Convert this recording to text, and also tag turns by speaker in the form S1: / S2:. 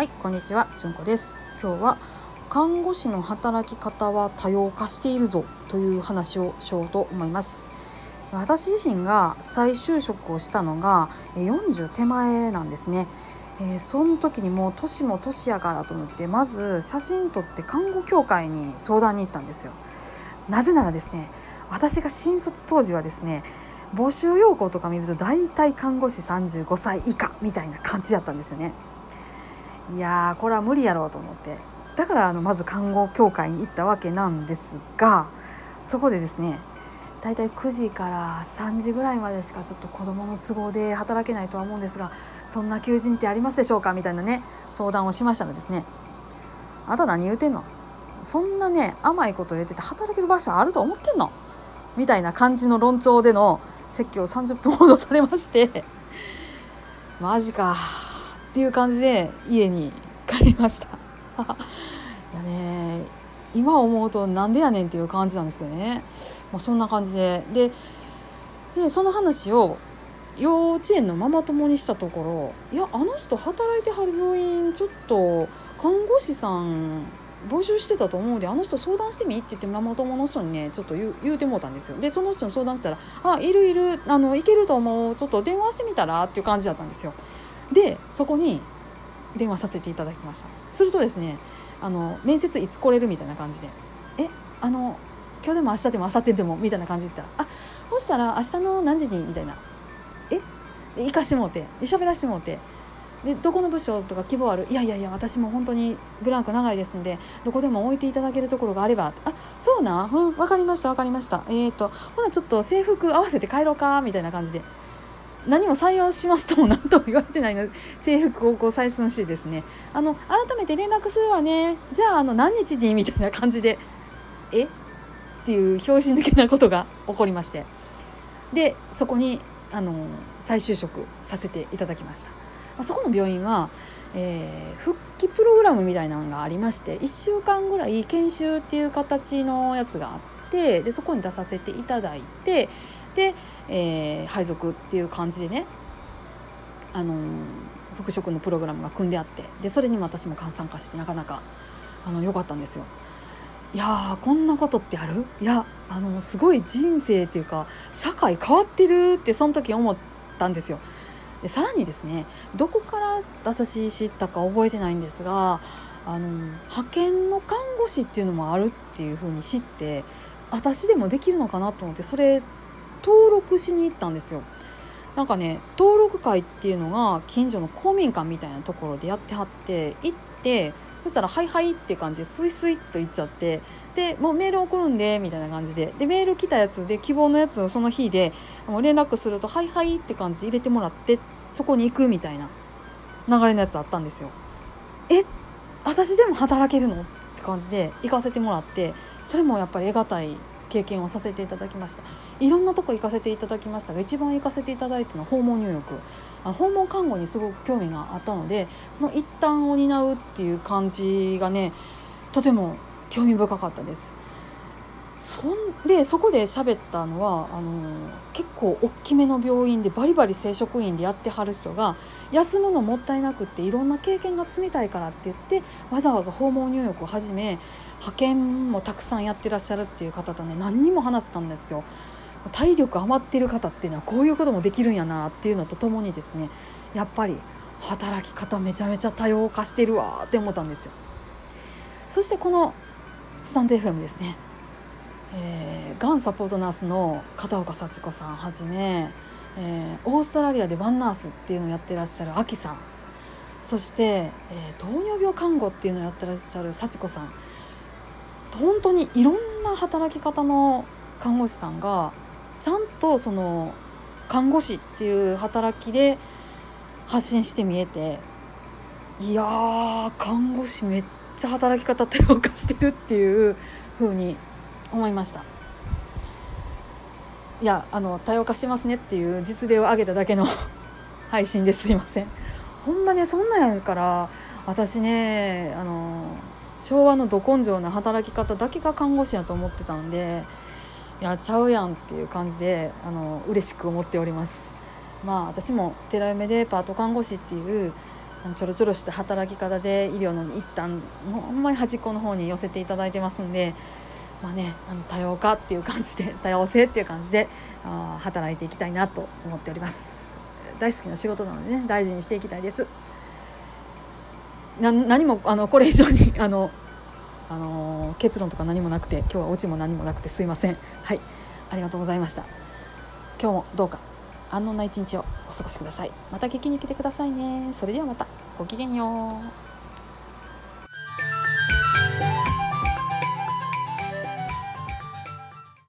S1: はいこんにちはじゅんこです。今日は看護師の働き方は多様化しているぞという話をしようと思います。私自身が再就職をしたのが40手前なんですね。えー、その時にもう年も年やからと思ってまず写真撮って看護協会に相談に行ったんですよ。なぜならですね私が新卒当時はですね募集要項とか見ると大体看護師35歳以下みたいな感じだったんですよね。いやーこれは無理やろうと思って。だからあのまず看護協会に行ったわけなんですがそこでですね大体9時から3時ぐらいまでしかちょっと子どもの都合で働けないとは思うんですがそんな求人ってありますでしょうか？みたいなね相談をしましたらですねあなた何言うてんの？そんなね甘いこと言ってて働ける場所あると思ってんの？みたいな感じの論調での説教を30分ほどされまして。マジか。っていう感じで家に帰りました いやね今思うとなんでやねんっていう感じなんですけどね、まあ、そんな感じでででその話を幼稚園のママ友にしたところ「いやあの人働いてはる病院ちょっと看護師さん募集してたと思うであの人相談してみ?」って言ってママ友の人にねちょっと言うてもうたんですよでその人に相談したら「あいるいるあのいけると思うちょっと電話してみたら?」っていう感じだったんですよでそこに電話させていただきました。するとですねあの面接いつ来れるみたいな感じで「えあの今日でも明日でも明後日でも」みたいな感じで言ったら「あそしたら明日の何時に?」みたいな「え行かしもうて喋らしてもうてでどこの部署とか希望ある？いやいやいや私も本当にブランク長いですんでどこでも置いていただけるところがあれば。あそうなうん分かりました分かりました。えっ、ー、とほなちょっと制服合わせて帰ろうかみたいな感じで。何も採用しますとも何とも言われてないので制服をこう採寸してですね。あの改めて連絡するわね。じゃああの何日にみたいな感じで え？っていう拍子抜けなことが起こりまして。でそこにあの再就職させていただきました。そこの病院は、えー、復帰プログラムみたいなのがありまして1週間ぐらい研修っていう形のやつがあってでそこに出させていただいてで、えー、配属っていう感じでね、あのー、復職のプログラムが組んであってでそれにも私も参加してなかなかあの良かったんですよ。いやこんなことってある？いやあのすごい人生っていうか社会変わってるってその時思ったんですよ。でさらにですねどこから私知ったか覚えてないんですがあの派遣の看護師っていうのもあるっていうふうに知って私でもできるのかなと思ってそれ登録しに行ったんですよ。なんかね登録会っていうのが近所の公民館みたいなところでやってはって行ってそしたら「はいはい」って感じでスイスイっと行っちゃってでもうメール送るんでみたいな感じででメール来たやつで希望のやつをその日でもう連絡すると「はいはい」って感じで入れてもらってそこに行くみたいな流れのやつあったんですよ。え私でも働けるの？って感じで行かせてもらってそれもやっぱり得難い経験をさせていただきましたいろんなとこ行かせていただきましたが一番行かせていただいたのは訪問入浴訪問看護にすごく興味があったのでその一端を担うっていう感じがねとても興味深かったです。そんでそこで喋ったのはあの結構大きめの病院でバリバリ正職員でやってはる人が休むのもったいなくっていろんな経験が積みたいからって言ってわざわざ訪問入浴をはじめ派遣もたくさんやってらっしゃるっていう方とね何人も話したんですよ。体力余ってる方っていうのはこういうこともできるんやなっていうのとともにですねやっぱり働き方めちゃめちゃ多様化してるわって思ったんですよ。そしてこのスタンド FM ですね、えー、がんサポートナースの片岡幸子さんはじめ、えー、オーストラリアでワンナースっていうのをやってらっしゃるあきさん。そして、えー、糖尿病看護っていうのをやってらっしゃる幸子さん。本当にいろんな働き方の看護師さんがちゃんとその看護師っていう働きで発信して見えていや看護師めっちゃ働き方多様化してるっていう風に思いました。いやあの多様化してますねっていう実例を挙げただけの 配信です。いません。ほんまねそんなんやから私ねあの昭和のど根性な働き方だけが看護師やと思ってたんでいやちゃうやんっていう感じであの嬉しく思っております。まあ私も寺嫁でパート看護師っていうちょろちょろした働き方で医療の一旦ほんまに端っこの方に寄せていただいてますんでまあねあの多様化っていう感じで多様性っていう感じであ働いていきたいなと思っております。大好きな仕事なのでね大事にしていきたいです。な何もあのこれ以上に あのあの結論とか何もなくて今日はオチも何もなくてすいません。はい。ありがとうございました。今日もどうか安穏な一日をお過ごしください。また聞きに来てくださいね。それではまた。ごきげんよう。